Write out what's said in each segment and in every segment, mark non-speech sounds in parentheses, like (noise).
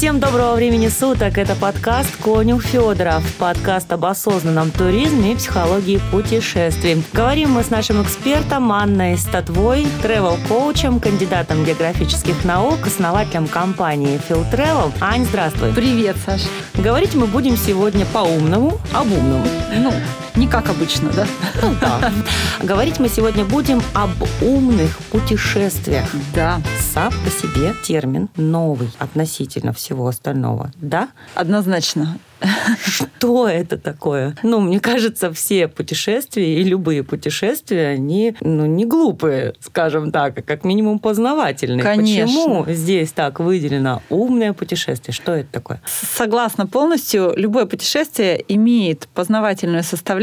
Всем доброго времени суток. Это подкаст «Конюх Федоров». Подкаст об осознанном туризме и психологии путешествий. Говорим мы с нашим экспертом Анной Статвой, тревел-коучем, кандидатом географических наук, основателем компании Phil Travel. Ань, здравствуй. Привет, Саш. Говорить мы будем сегодня по-умному, об умном. Ну, не как обычно, да? Ну да. Говорить мы сегодня будем об умных путешествиях. Да. Сам по себе термин новый относительно всего остального. Да? Однозначно. Что это такое? Ну, мне кажется, все путешествия и любые путешествия, они ну, не глупые, скажем так, а как минимум познавательные. Конечно. Почему здесь так выделено умное путешествие? Что это такое? Согласна полностью. Любое путешествие имеет познавательную составляющую,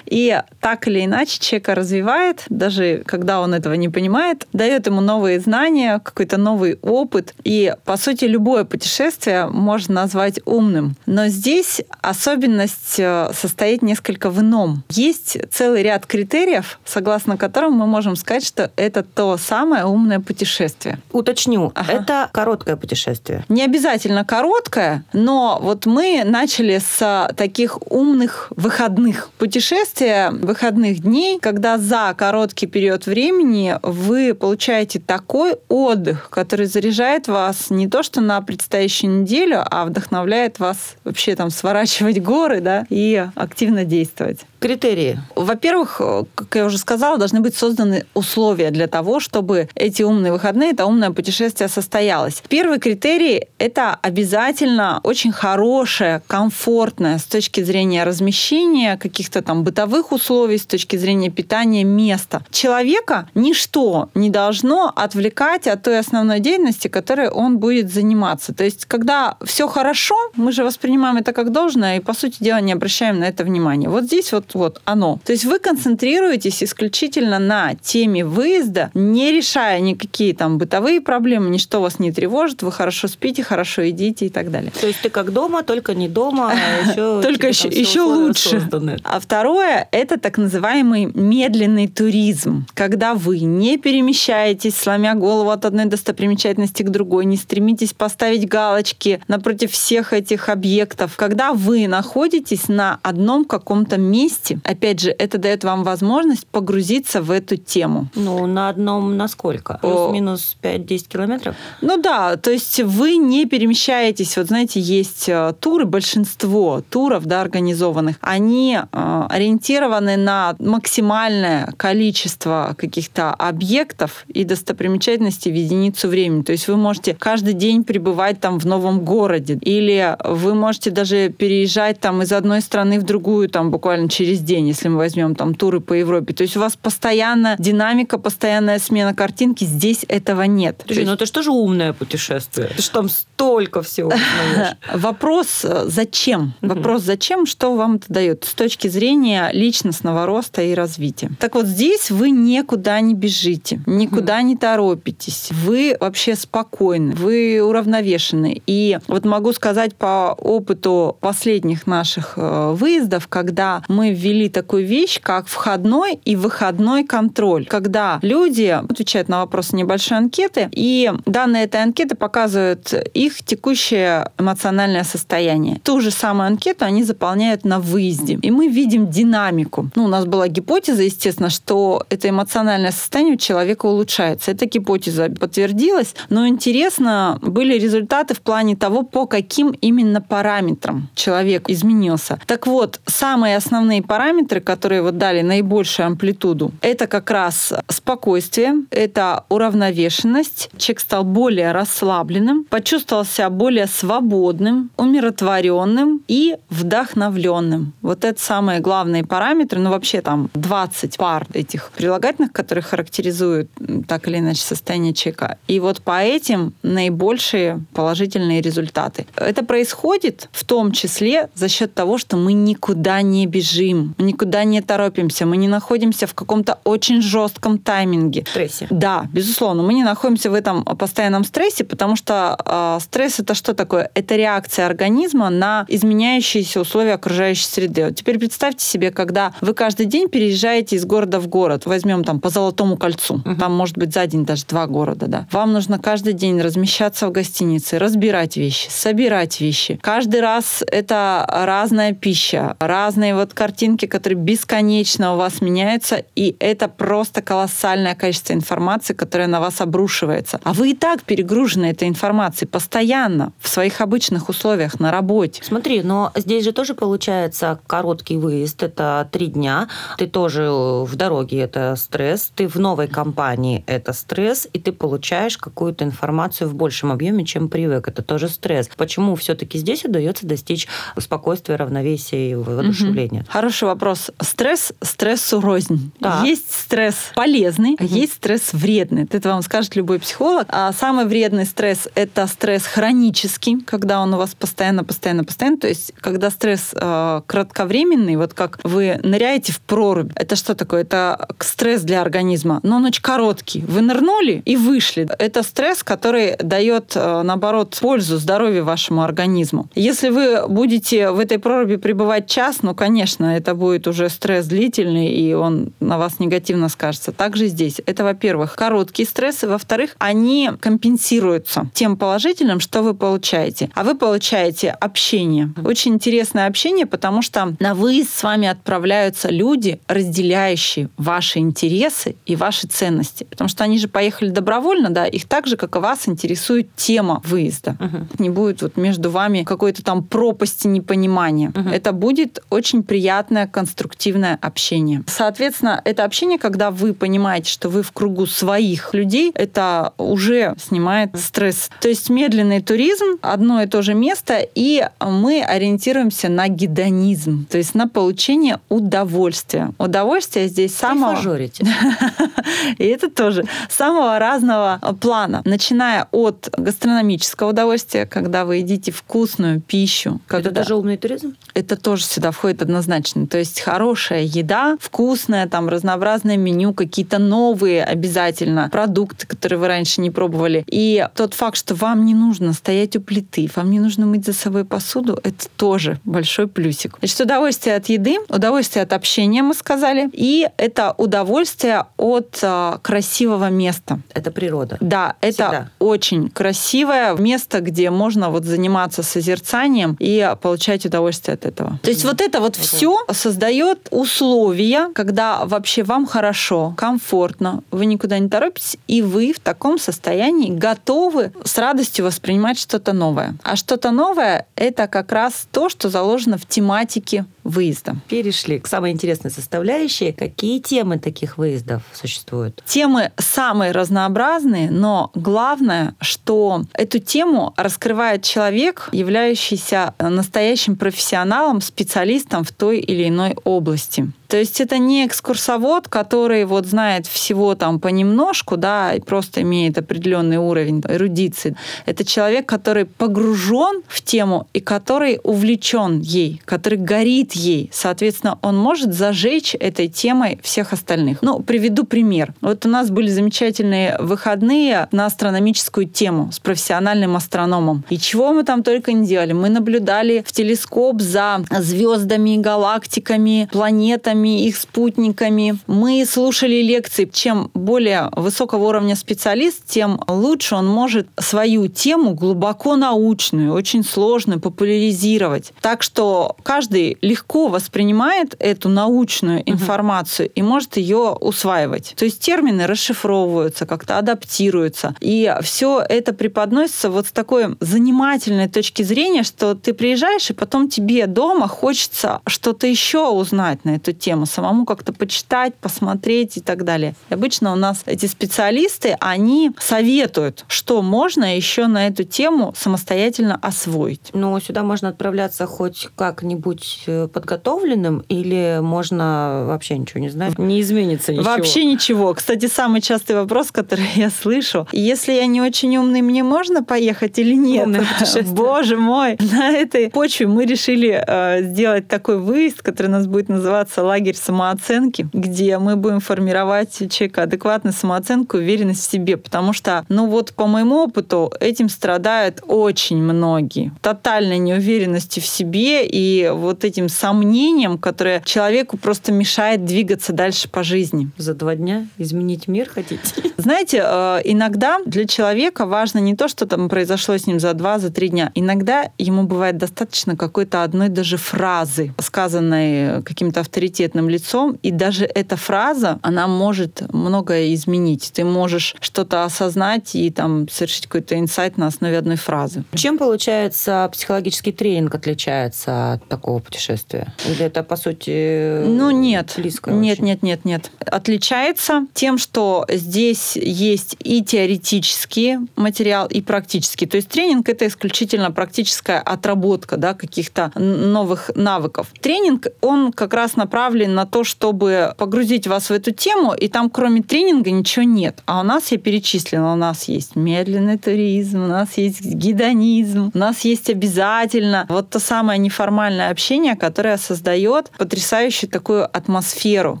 и так или иначе человека развивает, даже когда он этого не понимает, дает ему новые знания, какой-то новый опыт. И, по сути, любое путешествие можно назвать умным. Но здесь особенность э, состоит несколько в ином. Есть целый ряд критериев, согласно которым мы можем сказать, что это то самое умное путешествие. Уточню, Ага. это короткое путешествие. Не обязательно короткое, но вот мы начали с таких умных выходных. Путешествия выходных дней, когда за короткий период времени вы получаете такой отдых, который заряжает вас не то что на предстоящую неделю, а вдохновляет вас вообще там сворачивать горы, да, и активно действовать. Критерии. Во-первых, как я уже сказала, должны быть созданы условия для того, чтобы эти умные выходные, это умное путешествие состоялось. Первый критерий – это обязательно очень хорошее, комфортное с точки зрения размещения, каких-то там бытовых условий, с точки зрения питания место. Человека ничто не должно отвлекать от той основной деятельности, которой он будет заниматься. То есть, когда все хорошо, мы же воспринимаем это как должное и, по сути дела, не обращаем на это внимания. Вот здесь вот, вот оно. То есть вы концентрируетесь исключительно на теме выезда, не решая никакие там бытовые проблемы, ничто вас не тревожит, вы хорошо спите, хорошо едите и так далее. То есть ты как дома, только не дома, а (laughs) еще Только еще, еще лучше. созданы. А второе – это так называемый медленный туризм, когда вы не перемещаетесь, сломя голову от одной достопримечательности к другой, не стремитесь поставить галочки напротив всех этих объектов, когда вы находитесь на одном каком-то месте. Опять же, это дает вам возможность погрузиться в эту тему. Ну, на одном на сколько? О. Плюс-минус 5-10 километров? Ну да, то есть вы не перемещаетесь. Вот знаете, есть э, туры, большинство туров, да, организованных, они э, ориентированы на максимальное количество каких-то объектов и достопримечательностей в единицу времени. То есть вы можете каждый день пребывать там в новом городе, или вы можете даже переезжать там из одной страны в другую там буквально через день, если мы возьмем там туры по Европе. То есть у вас постоянно динамика, постоянная смена картинки. Здесь этого нет. Слушай, есть- ну это же умное путешествие? Ты же там столько всего. (laughs) Вопрос э, зачем? Вопрос зачем, что вам это дает с точки зрения личностного роста и развития. Так вот здесь вы никуда не бежите, никуда не торопитесь, вы вообще спокойны, вы уравновешены. И вот могу сказать по опыту последних наших э, выездов, когда мы ввели такую вещь, как входной и выходной контроль, когда люди отвечают на вопросы небольшой анкеты, и данные этой анкеты показывают их текущее эмоциональное состояние. Ту же самую анкету они заполняют на выезде. И мы видим динамику. Ну, у нас была гипотеза, естественно, что это эмоциональное состояние у человека улучшается. Эта гипотеза подтвердилась, но интересно были результаты в плане того, по каким именно параметрам человек изменился. Так вот, самые основные параметры, которые вот дали наибольшую амплитуду, это как раз спокойствие, это уравновешенность, человек стал более расслабленным, почувствовал себя более свободным, умиротворенным и вдохновленным. Вот это самые главные параметры. Ну, вообще там 20 пар этих прилагательных, которые характеризуют так или иначе состояние человека. И вот по этим наибольшие положительные результаты. Это происходит в том числе за счет того, что мы никуда не бежим, мы никуда не торопимся, мы не находимся в каком-то очень жестком тайминге. Стрессе. Да, безусловно, мы не находимся в этом постоянном стрессе, потому что э, стресс это что такое? Это реакция организма на изменяющиеся условия окружающей среды. Вот теперь представьте себе, когда вы каждый день переезжаете из города в город, возьмем там по Золотому кольцу, угу. там может быть за день даже два города, да. Вам нужно каждый день размещаться в гостинице, разбирать вещи, собирать вещи. Каждый раз это разная пища, разные вот картинки, которые бесконечно у вас меняются, и это просто колоссальное количество информации, которая на вас обрушивается. А вы и так перегружены этой информацией постоянно в своих обычных условиях на работе. Смотри, но здесь же тоже получается короткий выезд, это три дня. Ты тоже в дороге, это стресс. Ты в новой компании, это стресс. И ты получаешь какую-то информацию в большем объеме, чем привык. Это тоже стресс. Почему все-таки здесь удается достичь спокойствия, равновесия и воодушевления? Угу. Хороший вопрос. Стресс, стрессу рознь. Да. Есть стресс полезный, угу. есть стресс вредный. Это вам скажет любой психолог. А самый вредный стресс – это стресс хронический, когда он у вас постоянно, постоянно, постоянно. То есть, когда стресс э, кратковременный, вот как вы ныряете в прорубь, это что такое? Это стресс для организма, но он очень короткий. Вы нырнули и вышли. Это стресс, который дает, э, наоборот, пользу здоровью вашему организму. Если вы будете в этой проруби пребывать час, ну, конечно, это будет уже стресс длительный, и он на вас негативно скажется. Также здесь. Это, во-первых, короткие стрессы. Во-вторых, они компенсируются тем положительным, что вы получаете. А вы получаете общение. Очень интересное общение, потому что на выезд с вами отправляются люди, разделяющие ваши интересы и ваши ценности. Потому что они же поехали добровольно, да, их так же, как и вас, интересует тема выезда. Угу. Не будет вот между вами какой-то там пропасти непонимания. Угу. Это будет очень приятное, конструктивное общение. Соответственно, это общение, когда вы понимаете, что вы в кругу своих людей, это уже снимает стресс. То есть медленный туризм, одно и то же место, и мы ориентируемся на гедонизм, то есть на получение удовольствия. Удовольствие здесь самого... (laughs) И это тоже самого разного плана, начиная от гастрономического удовольствия, когда вы едите вкусную пищу. Это даже умный туризм? Это тоже сюда входит однозначно. То есть хорошая еда, вкусная, там разнообразное меню, какие-то новые обязательно продукты, которые вы раньше не пробовали. И тот факт, что вам не нужно стоять у плиты, вам не нужно мыть за собой посуду, это тоже большой плюсик. Значит, удовольствие от еды, удовольствие от общения, мы сказали, и это удовольствие от а, красивого места. Это природа. Да, это Всегда. очень красивое место, где можно вот заниматься созерцанием и получать удовольствие от этого. То есть вот это вот все создает условия, когда вообще вам хорошо, комфортно, вы никуда не торопитесь, и вы в таком состоянии готовы с радостью воспринимать что-то новое. А что-то новое — это как раз то, что заложено в тематике выезда. Перешли к самой интересной составляющей. Какие темы таких выездов существуют? Темы самые разнообразные, но главное, что эту тему раскрывает человек, являющийся настоящим профессионалом, специалистом в той или иной области. То есть это не экскурсовод, который вот знает всего там понемножку, да, и просто имеет определенный уровень эрудиции. Это человек, который погружен в тему и который увлечен ей, который горит ей. Соответственно, он может зажечь этой темой всех остальных. Ну, приведу пример. Вот у нас были замечательные выходные на астрономическую тему с профессиональным астрономом. И чего мы там только не делали. Мы наблюдали в телескоп за звездами, галактиками, планетами, планетами, их спутниками. Мы слушали лекции. Чем более высокого уровня специалист, тем лучше он может свою тему глубоко научную, очень сложную популяризировать. Так что каждый легко воспринимает эту научную информацию угу. и может ее усваивать. То есть термины расшифровываются, как-то адаптируются. И все это преподносится вот с такой занимательной точки зрения, что ты приезжаешь, и потом тебе дома хочется что-то еще узнать на эту тему тему, самому как-то почитать, посмотреть и так далее. И обычно у нас эти специалисты, они советуют, что можно еще на эту тему самостоятельно освоить. Но сюда можно отправляться хоть как-нибудь э, подготовленным или можно вообще ничего не знать? Не изменится ничего? Вообще ничего. Кстати, самый частый вопрос, который (laughs) я слышу, если я не очень умный, мне можно поехать или нет? (laughs) Боже мой! На этой почве мы решили э, сделать такой выезд, который у нас будет называться лагерь самооценки, где мы будем формировать у человека адекватную самооценку, уверенность в себе, потому что, ну вот по моему опыту, этим страдают очень многие. Тотальной неуверенностью в себе и вот этим сомнением, которое человеку просто мешает двигаться дальше по жизни. За два дня изменить мир хотите? (laughs) Знаете, э, иногда для человека важно не то, что там произошло с ним за два, за три дня. Иногда ему бывает достаточно какой-то одной даже фразы, сказанной каким-то авторитетным лицом, и даже эта фраза, она может многое изменить. Ты можешь что-то осознать и там совершить какой-то инсайт на основе одной фразы. Чем, получается, психологический тренинг отличается от такого путешествия? Или это, по сути, ну, нет. близко? Нет, очень? нет, нет, нет. Отличается тем, что здесь есть и теоретический материал, и практический. То есть тренинг — это исключительно практическая отработка да, каких-то новых навыков. Тренинг, он как раз направлен на то, чтобы погрузить вас в эту тему, и там кроме тренинга ничего нет. А у нас, я перечислила, у нас есть медленный туризм, у нас есть гидонизм, у нас есть обязательно вот то самое неформальное общение, которое создает потрясающую такую атмосферу,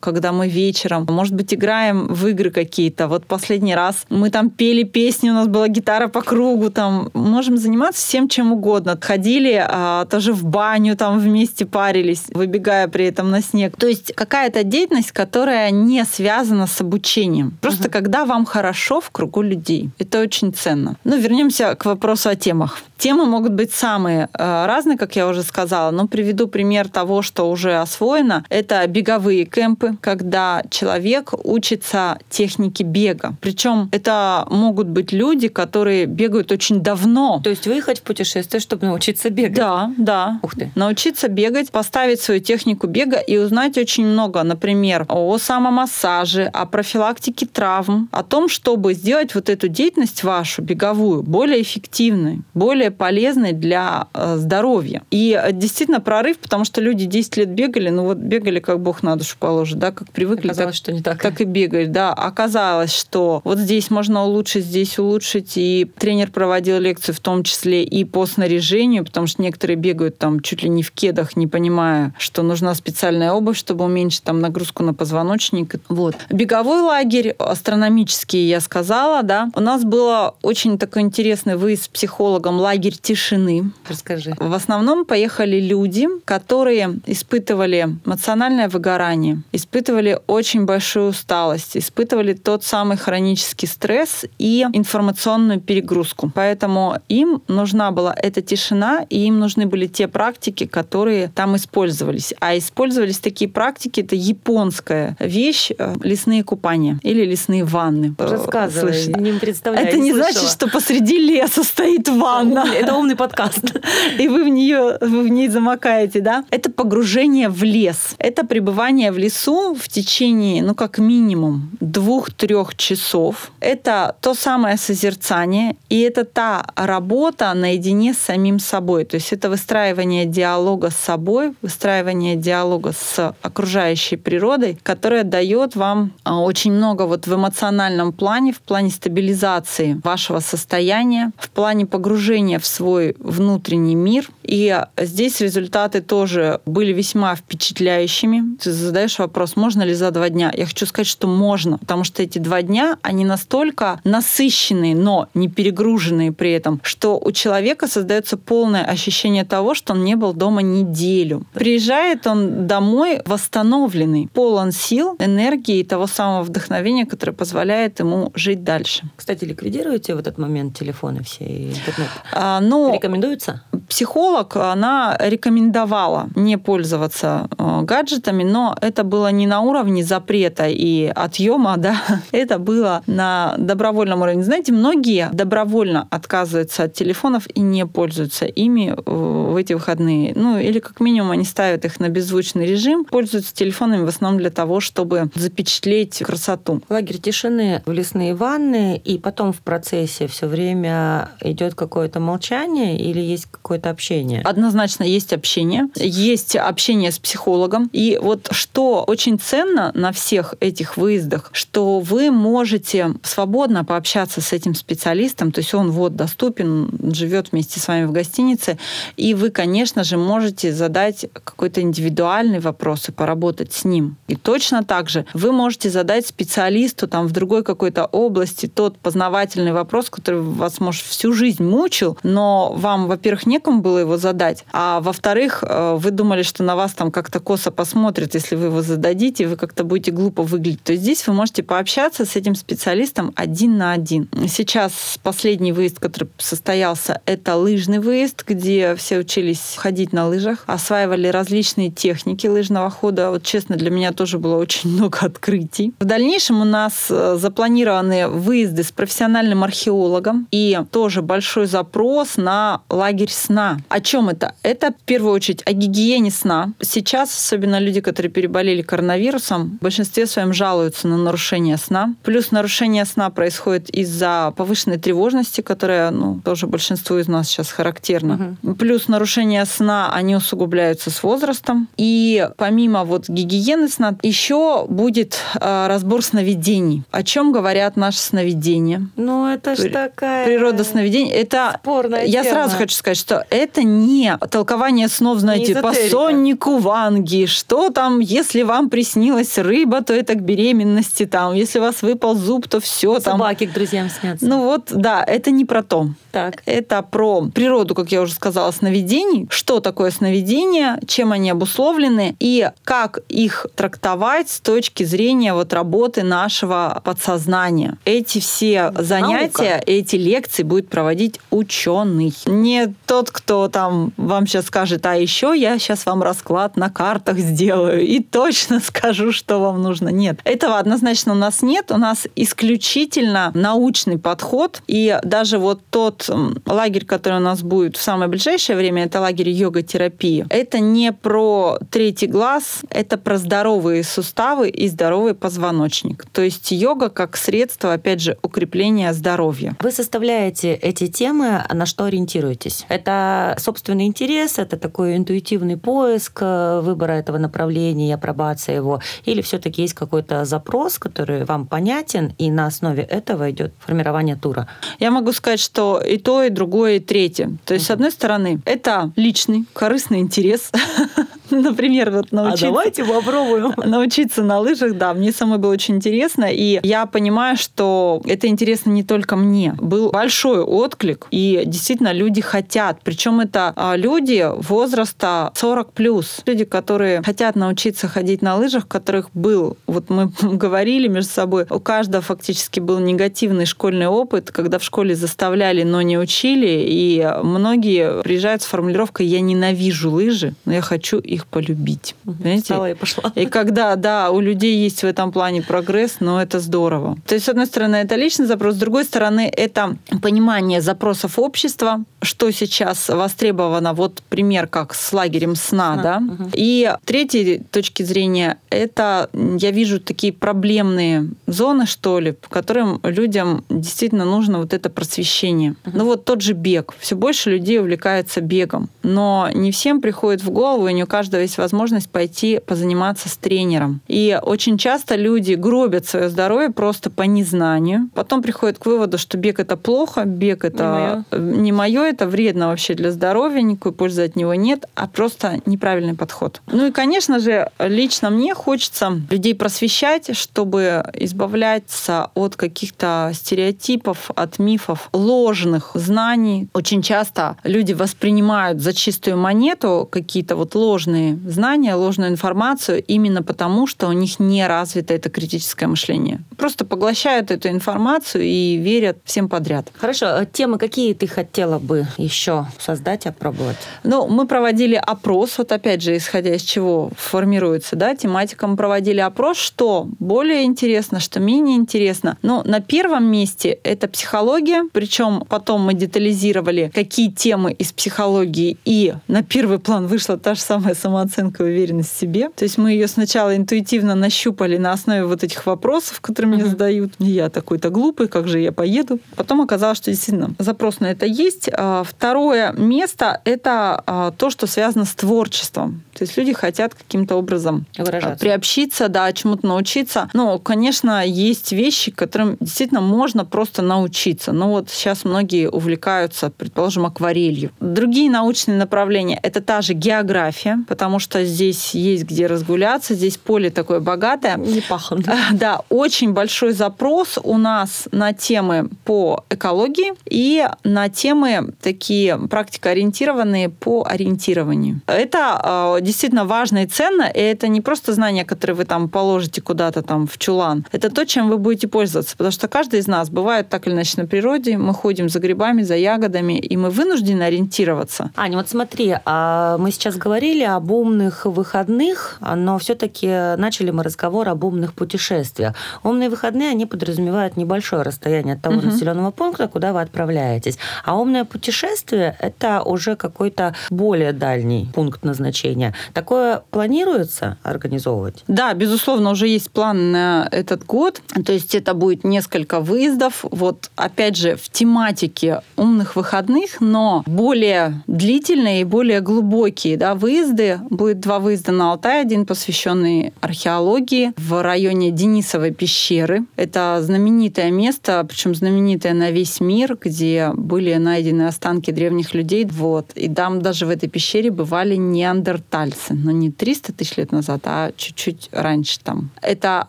когда мы вечером, может быть, играем в игры какие-то. Вот последний раз мы там пели песни, у нас была гитара по кругу, там можем заниматься всем чем угодно. Ходили а, тоже в баню, там вместе парились, выбегая при этом на снег. То есть какая-то деятельность, которая не связана с обучением. Просто угу. когда вам хорошо в кругу людей. Это очень ценно. Ну, вернемся к вопросу о темах. Темы могут быть самые э, разные, как я уже сказала, но приведу пример того, что уже освоено. Это беговые кемпы, когда человек учится технике бега. Причем это могут быть люди, которые бегают очень давно. То есть выехать в путешествие, чтобы научиться бегать? Да, да. Ух ты. Научиться бегать, поставить свою технику бега и узнать очень много, например, о самомассаже, о профилактике травм, о том, чтобы сделать вот эту деятельность вашу беговую более эффективной, более полезной для э, здоровья. И э, действительно прорыв, потому что люди 10 лет бегали, ну вот бегали как бог на душу положит, да, как привыкли, Оказалось, так, что не так. так и бегали, да. Оказалось, что вот здесь можно улучшить, здесь улучшить, и тренер проводил лекцию в том числе и по снаряжению, потому что некоторые бегают там чуть ли не в кедах, не понимая, что нужна специальная обувь, чтобы уменьшить там нагрузку на позвоночник. Вот. Беговой лагерь астрономический, я сказала, да. У нас было очень такой интересный выезд с психологом лагерь тишины. Расскажи. В основном поехали люди, которые испытывали эмоциональное выгорание, испытывали очень большую усталость, испытывали тот самый хронический стресс и информационную перегрузку. Поэтому им нужна была эта тишина, и им нужны были те практики, которые там использовались. А использовались такие практики, это японская вещь, э, лесные купания или лесные ванны. Рассказывай, Слышно. не представляю. Это не, не значит, что посреди леса стоит ванна. Это умный подкаст. (laughs) И вы в нее, вы в ней замокаете, да? Это погружение в лес. Это пребывание в лесу в течение, ну, как минимум, двух-трех часов. Это то самое созерцание, и это та работа наедине с самим собой. То есть это выстраивание диалога с собой, выстраивание диалога с окружающей природой, которая дает вам а, очень много вот в эмоциональном плане, в плане стабилизации вашего состояния, в плане погружения в свой внутренний мир. И здесь результаты тоже были весьма впечатляющими. Ты задаешь вопрос, можно ли за два дня? Я хочу сказать, что можно, потому что эти два дня, они настолько насыщенные, но не перегруженные при этом, что у человека создается полное ощущение того, что он не был дома неделю. Приезжает он домой восстановленный, полон сил, энергии и того самого вдохновения, которое позволяет ему жить дальше. Кстати, ликвидируете в этот момент телефоны все и интернет? А, ну, Рекомендуется? Психолог, она рекомендовала не пользоваться э, гаджетами, но это было не на уровне запрета и отъема, да, (laughs) это было на добровольном уровне. Знаете, многие добровольно отказываются от телефонов и не пользуются ими в эти выходные. Ну, или как минимум они ставят их на беззвучный режим, пользуются телефонами в основном для того, чтобы запечатлеть красоту. Лагерь тишины в лесные ванны, и потом в процессе все время идет какое-то молчание или есть какое-то общение? Однозначно есть общение. Есть общение с психологом. И вот что очень ценно на всех этих выездах, что вы можете свободно пообщаться с этим специалистом, то есть он вот доступен, живет вместе с вами в гостинице, и вы, конечно же, можете задать какой-то индивидуальный вопрос и поработать с ним. И точно так же вы можете задать специалисту там в другой какой-то области тот познавательный вопрос, который вас, может, всю жизнь мучил, но вам, во-первых, некому было его задать, а во-вторых, э, вы думали, что на вас там как-то косо посмотрят, если вы его зададите, вы как-то будете глупо выглядеть. То здесь вы можете пообщаться с этим специалистом один на один. Сейчас последний выезд, который состоялся, это лыжный выезд, где все учились ходить на лыжах, осваивали различные техники лыжного хода. Вот честно, для меня тоже было очень (laughs) много открытий. В дальнейшем у нас э, запланированы выезды с профессиональным археологом и тоже большой запрос на лагерь сна. О чем это? Это в первую очередь о гигиене сна. Сейчас, особенно люди, которые переболели коронавирусом, в большинстве своем жалуются на нарушение сна. Плюс нарушение сна происходит из-за повышенной тревожности, которая ну, тоже большинству из нас сейчас характерна. Угу. Плюс нарушение сна, они усугубляются с возрастом. И помимо вот гигиены сна, еще будет э, разбор сновидений. О чем говорят наши сновидения? Ну, это же такая... Природа сновидений. Это... Спорная Я тема. сразу хочу сказать, что это не толкование снов, знаете, по соннику Ванги. Что там, если вам приснилась рыба, то это к беременности. Там, если у вас выпал зуб, то все. Там... Собаки к друзьям снятся. Ну вот, да, это не про то. Так. Это про природу, как я уже сказала, сновидений. Что такое сновидения, чем они обусловлены и как их трактовать с точки зрения вот работы нашего подсознания. Эти все занятия, Наука. эти лекции будет проводить ученый. Не тот, кто там вам сейчас скажет, а еще я сейчас вам расклад на картах сделаю и точно (laughs) скажу, что вам нужно. Нет, этого однозначно у нас нет. У нас исключительно научный подход. И даже вот тот лагерь, который у нас будет в самое ближайшее время, это лагерь йога-терапии. Это не про третий глаз, это про здоровые суставы и здоровый позвоночник. То есть йога как средство, опять же, укрепления здоровья. Вы составляете эти темы, на что ориентируетесь? Это собственный интерес, это такой интуитивный поиск э, выбора этого направления апробация его, или все-таки есть какой-то запрос, который вам понятен, и на основе этого идет формирование тура? Я могу сказать, что и то, и другое, и третье. То есть, с одной стороны, это личный, корыстный интерес. (laughs) (laughs) Например, вот научиться... А давайте попробуем. (laughs) Научиться на лыжах, да, мне самой было очень интересно. И я понимаю, что это интересно не только мне. Был большой отклик, и действительно люди хотят. Причем это а, люди возраста 40 плюс. Люди, которые хотят научиться ходить на лыжах, у которых был, вот мы (laughs) говорили между собой, у каждого фактически был негативный школьный опыт, когда в школе заставляли, но не учили. И многие приезжают с формулировкой «я ненавижу лыжи, но я хочу их полюбить». Понимаете? Встала и пошла. И когда, да, у людей есть в этом плане прогресс, но это здорово. То есть, с одной стороны, это личный запрос, с другой стороны, это понимание запросов общества, что сейчас востребовано. Вот пример как с лагерем сна, Сна, да. мгм. И третьей точки зрения, это я вижу такие проблемные зоны, что ли, по которым людям действительно нужно вот это просвещение. Ну вот тот же бег. Все больше людей увлекается бегом. Но не всем приходит в голову, и не у каждого есть возможность пойти позаниматься с тренером. И очень часто люди гробят свое здоровье просто по незнанию. Потом приходят к выводу, что бег это плохо, бег это не мое, это вредно вообще для здоровья, никакой пользы от него нет, а просто неправильный подход. Ну и, конечно же, лично мне хочется людей просвещать, чтобы избавляться от каких-то стереотипов, от мифов, ложных знаний. Очень часто люди воспринимают за чистую монету какие-то вот ложные ложные знания, ложную информацию именно потому, что у них не развито это критическое мышление. Просто поглощают эту информацию и верят всем подряд. Хорошо, а темы какие ты хотела бы еще создать, опробовать? Ну, мы проводили опрос, вот опять же, исходя из чего формируется, да, тематика, мы проводили опрос, что более интересно, что менее интересно. Но на первом месте это психология, причем потом мы детализировали, какие темы из психологии, и на первый план вышла та же самая самооценка и уверенность в себе. То есть мы ее сначала интуитивно нащупали на основе вот этих вопросов, которые мне задают. Я такой-то глупый, как же я поеду? Потом оказалось, что действительно запрос на это есть. А, второе место — это а, то, что связано с творчеством. То есть люди хотят каким-то образом а, Выражаться. приобщиться, да, чему-то научиться. Но, конечно, есть вещи, которым действительно можно просто научиться. Но вот сейчас многие увлекаются, предположим, акварелью. Другие научные направления — это та же география, потому что здесь есть где разгуляться, здесь поле такое богатое. Не пахнут. Да, очень большой запрос у нас на темы по экологии и на темы такие практикоориентированные по ориентированию. Это э, действительно важно и ценно, и это не просто знания, которые вы там положите куда-то там в чулан. Это то, чем вы будете пользоваться, потому что каждый из нас бывает так или иначе на природе, мы ходим за грибами, за ягодами, и мы вынуждены ориентироваться. Аня, вот смотри, а мы сейчас говорили об умных выходных, но все-таки начали мы разговор об умных путешествиях. Умные выходные, они подразумевают небольшое расстояние от того Мгм. населенного пункта, куда вы отправляетесь. А умное путешествие – это уже какой-то более дальний пункт назначения. Такое планируется организовывать? Да, безусловно, уже есть план на этот год. То есть это будет несколько выездов. Вот опять же в тематике умных выходных, но более длительные и более глубокие да, выезды. Будет два выезда на Алтай. Один посвященный археологии в районе Денисовой пещеры. Это знаменитое место, причем знаменитое на весь мир, где были найдены останки древних людей. Вот. И там даже в этой пещере бывали неандертальцы. Но не 300 тысяч лет назад, а чуть-чуть раньше там. Это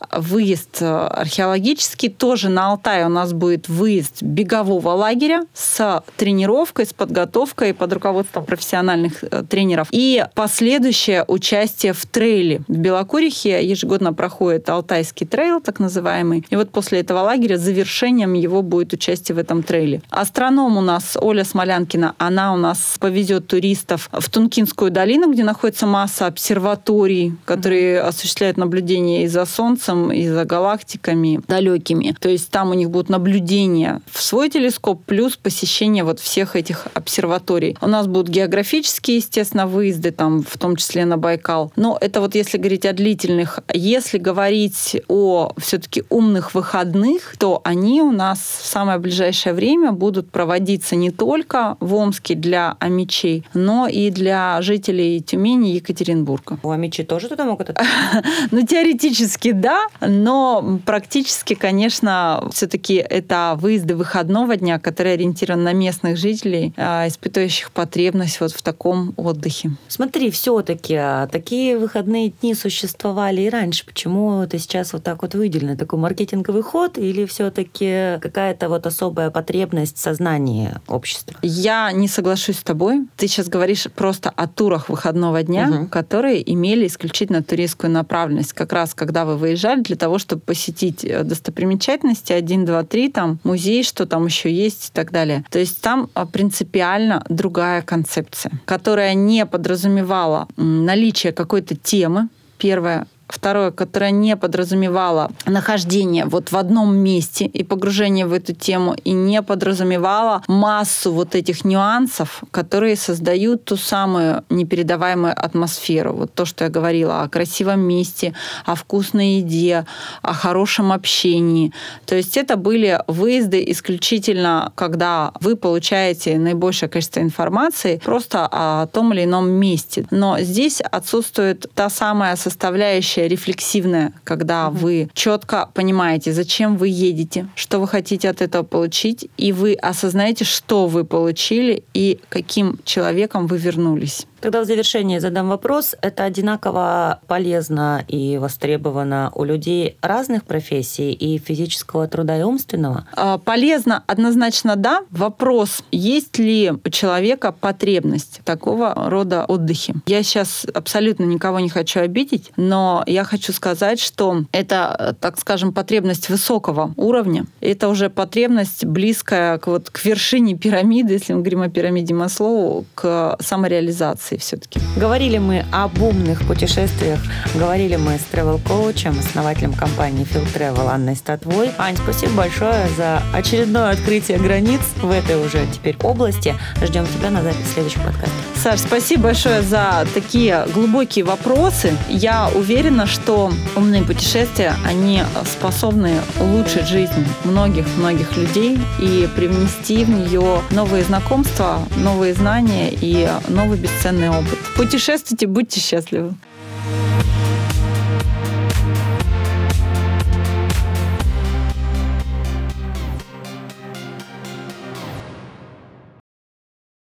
выезд э, археологический. Тоже на Алтае у нас будет выезд бегового лагеря с тренировкой, с подготовкой под руководством профессиональных э, тренеров. И последующее участие в трейле. В Белокурихе ежегодно проходит Алтайский трейл, так называемый. И вот после этого лагеря завершением его будет участие в этом трейле. Астроном у нас Оля Смолянкина, она у нас повезет туристов в Тункинскую долину, где находится масса обсерваторий, которые осуществляют наблюдения и за Солнцем, и за галактиками далекими. То есть там у них будут наблюдения в свой телескоп плюс посещение вот всех этих обсерваторий. У нас будут географические, естественно, выезды, там, в том числе на Байкал. Но это вот если говорить о длительных. Если говорить о все-таки умных выходных, то они у нас в самое ближайшее время будут проводиться не только в Омске для амичей, но и для жителей Тюмени и Екатеринбурга. У Амичи тоже туда могут? (laughs) Ну, теоретически да, но практически, конечно, все-таки это выезды выходного дня, которые ориентированы на местных жителей, а, испытывающих потребность вот в таком отдыхе. Смотри, все-таки такие выходные дни существовали и раньше. Почему это сейчас вот так вот выделено? Такой маркетинговый ход или все-таки какая-то вот особая потребность в сознании общества? Я не соглашусь с тобой. Ты сейчас говоришь просто о турах выходного дня, Мгм. которые имели исключительно туристскую направленность. Как раз когда вы выезжали для того, чтобы посетить э, достопримечательности 1, 2, 3, там музей, что там еще есть и так далее. То есть там а, принципиально другая концепция, которая не подразумевала наличие какой-то темы, первое, Второе, которое не подразумевало нахождение вот в одном месте и погружение в эту тему, и не подразумевало массу вот этих нюансов, которые создают ту самую непередаваемую атмосферу. Вот то, что я говорила о красивом месте, о вкусной еде, о хорошем общении. То есть это были выезды исключительно, когда вы получаете наибольшее количество информации просто о том или ином месте. Но здесь отсутствует та самая составляющая рефлексивная, когда вы четко понимаете, зачем вы едете, что вы хотите от этого получить, и вы осознаете, что вы получили и каким человеком вы вернулись. Тогда в завершение задам вопрос. Это одинаково полезно и востребовано у людей разных профессий и физического труда, и умственного? А, полезно однозначно да. Вопрос, есть ли у человека потребность такого рода отдыхе. Я сейчас абсолютно никого не хочу обидеть, но я хочу сказать, что это, так скажем, потребность высокого уровня. Это уже потребность близкая к, вот, к вершине пирамиды, если мы говорим о пирамиде Маслоу, к самореализации все-таки. Говорили мы об умных путешествиях, говорили мы с travel-коучем, основателем компании Phil Travel Анной Статвой. Ань, спасибо большое за очередное открытие границ в этой уже теперь области. Ждем тебя на запись следующего подкаста. Саш, спасибо большое за такие глубокие вопросы. Я уверена, что умные путешествия, они способны улучшить жизнь многих-многих людей и привнести в нее новые знакомства, новые знания и новый бесценный опыт. Путешествуйте, будьте счастливы.